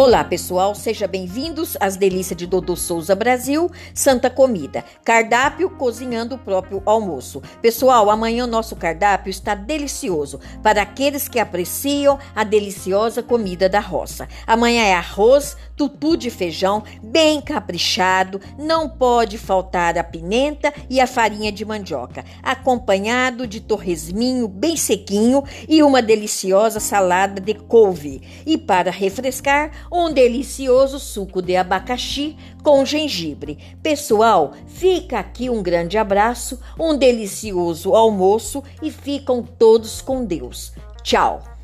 Olá, pessoal, sejam bem-vindos às delícias de Dodô Souza Brasil, Santa Comida. Cardápio cozinhando o próprio almoço. Pessoal, amanhã o nosso cardápio está delicioso para aqueles que apreciam a deliciosa comida da roça. Amanhã é arroz, tutu de feijão, bem caprichado, não pode faltar a pimenta e a farinha de mandioca, acompanhado de torresminho bem sequinho e uma deliciosa salada de couve. E para refrescar, um delicioso suco de abacaxi com gengibre. Pessoal, fica aqui um grande abraço, um delicioso almoço e ficam todos com Deus. Tchau!